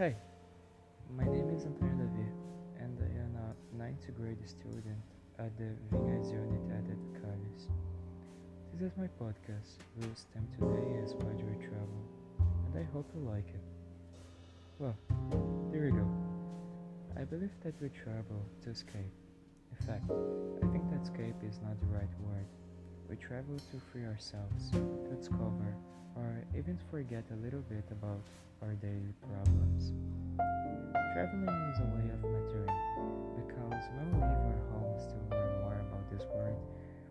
Hey, my name is Antonio Davi, and I am a ninth grade student at the Vinhas Unidade de Calles. This is my podcast, whose theme today is graduate travel, and I hope you like it. Well, there we go. I believe that we travel to escape. In fact, I think that escape is not the right word. We travel to free ourselves, to discover, even forget a little bit about our daily problems. Traveling is a way of maturing because when we leave our homes to learn more about this world,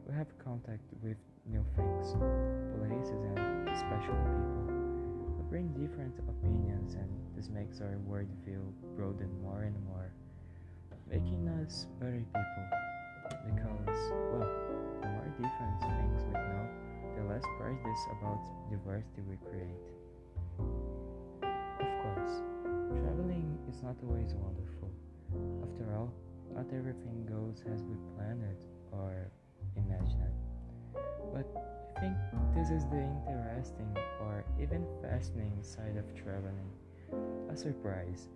we have contact with new things, places, and especially people. We bring different opinions, and this makes our worldview broaden more and more, making us better people. Because, well, the more different less prejudice about diversity we create. Of course, traveling is not always wonderful. After all, not everything goes as we planned it or imagined. But I think this is the interesting or even fascinating side of traveling. A surprise.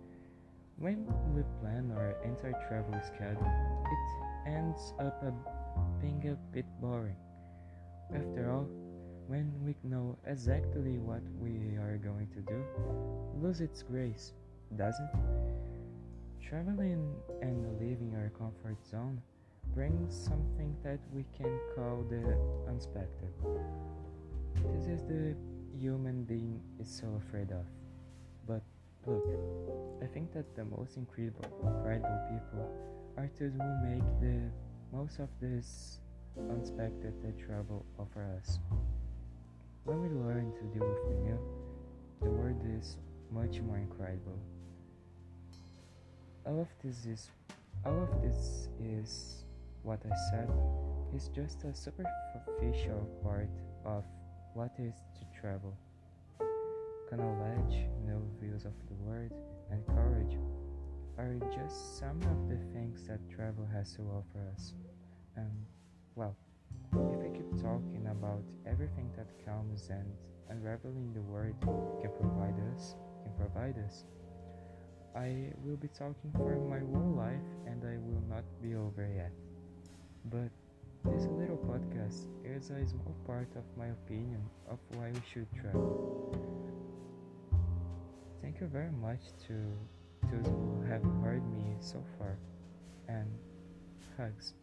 When we plan our entire travel schedule, it ends up being a bit boring. After all, when we know exactly what we are going to do, lose its grace, doesn't? Traveling and leaving our comfort zone brings something that we can call the unexpected. This is the human being is so afraid of. But look, I think that the most incredible, incredible people are those who make the most of this unexpected travel offer us. When we learn to deal with the new, the world is much more incredible. All of this is all of this is what I said is just a superficial part of what is to travel. Knowledge, new views of the world, and courage are just some of the things that travel has to offer us. Everything that comes and unraveling the world can provide us, can provide us, I will be talking for my whole life and I will not be over yet. But this little podcast is a small part of my opinion of why we should travel. Thank you very much to those who have heard me so far and hugs.